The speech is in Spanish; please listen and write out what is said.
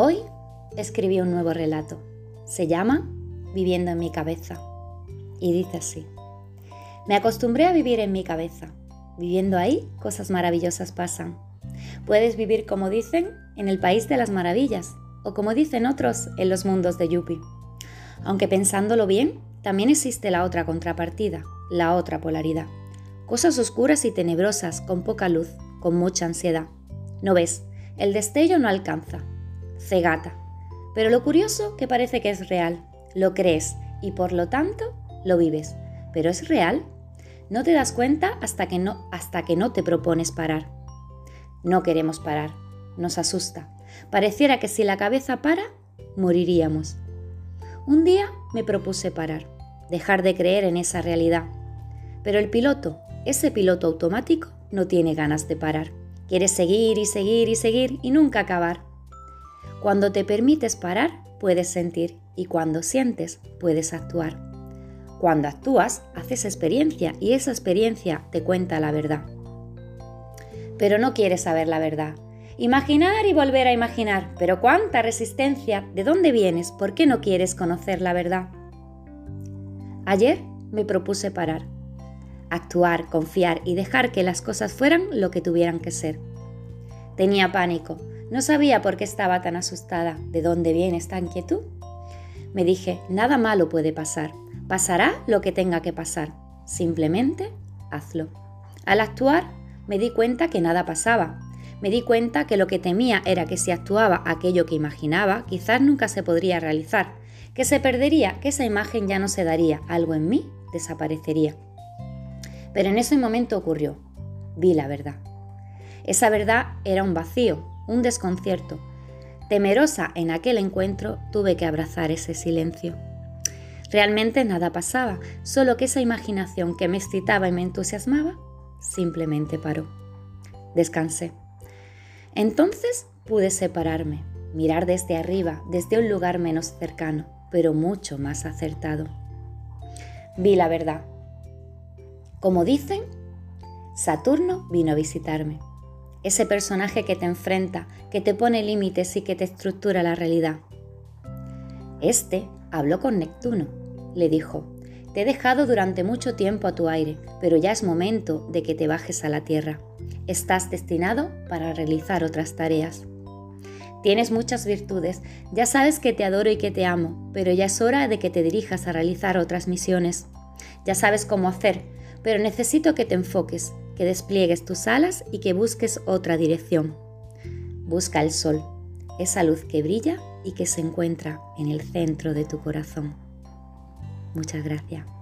Hoy escribí un nuevo relato. Se llama Viviendo en mi cabeza. Y dice así. Me acostumbré a vivir en mi cabeza. Viviendo ahí, cosas maravillosas pasan. Puedes vivir, como dicen, en el país de las maravillas, o como dicen otros, en los mundos de Yuppie. Aunque pensándolo bien, también existe la otra contrapartida, la otra polaridad. Cosas oscuras y tenebrosas, con poca luz, con mucha ansiedad. ¿No ves? El destello no alcanza, cegata. Pero lo curioso que parece que es real, lo crees y por lo tanto lo vives. Pero es real. No te das cuenta hasta que no, hasta que no te propones parar. No queremos parar, nos asusta. Pareciera que si la cabeza para, moriríamos. Un día me propuse parar, dejar de creer en esa realidad. Pero el piloto, ese piloto automático, no tiene ganas de parar. Quiere seguir y seguir y seguir y nunca acabar. Cuando te permites parar, puedes sentir y cuando sientes, puedes actuar. Cuando actúas, haces experiencia y esa experiencia te cuenta la verdad. Pero no quieres saber la verdad. Imaginar y volver a imaginar, pero cuánta resistencia, ¿de dónde vienes? ¿Por qué no quieres conocer la verdad? Ayer me propuse parar, actuar, confiar y dejar que las cosas fueran lo que tuvieran que ser. Tenía pánico, no sabía por qué estaba tan asustada. ¿De dónde viene esta inquietud? Me dije, nada malo puede pasar. Pasará lo que tenga que pasar. Simplemente hazlo. Al actuar, me di cuenta que nada pasaba. Me di cuenta que lo que temía era que si actuaba aquello que imaginaba, quizás nunca se podría realizar, que se perdería, que esa imagen ya no se daría, algo en mí desaparecería. Pero en ese momento ocurrió. Vi la verdad. Esa verdad era un vacío, un desconcierto. Temerosa en aquel encuentro, tuve que abrazar ese silencio. Realmente nada pasaba, solo que esa imaginación que me excitaba y me entusiasmaba simplemente paró. Descansé. Entonces pude separarme, mirar desde arriba, desde un lugar menos cercano, pero mucho más acertado. Vi la verdad. Como dicen, Saturno vino a visitarme ese personaje que te enfrenta, que te pone límites y que te estructura la realidad. Este habló con Neptuno. Le dijo, te he dejado durante mucho tiempo a tu aire, pero ya es momento de que te bajes a la tierra. Estás destinado para realizar otras tareas. Tienes muchas virtudes, ya sabes que te adoro y que te amo, pero ya es hora de que te dirijas a realizar otras misiones. Ya sabes cómo hacer, pero necesito que te enfoques, que despliegues tus alas y que busques otra dirección. Busca el sol, esa luz que brilla y que se encuentra en el centro de tu corazón. Muchas gracias.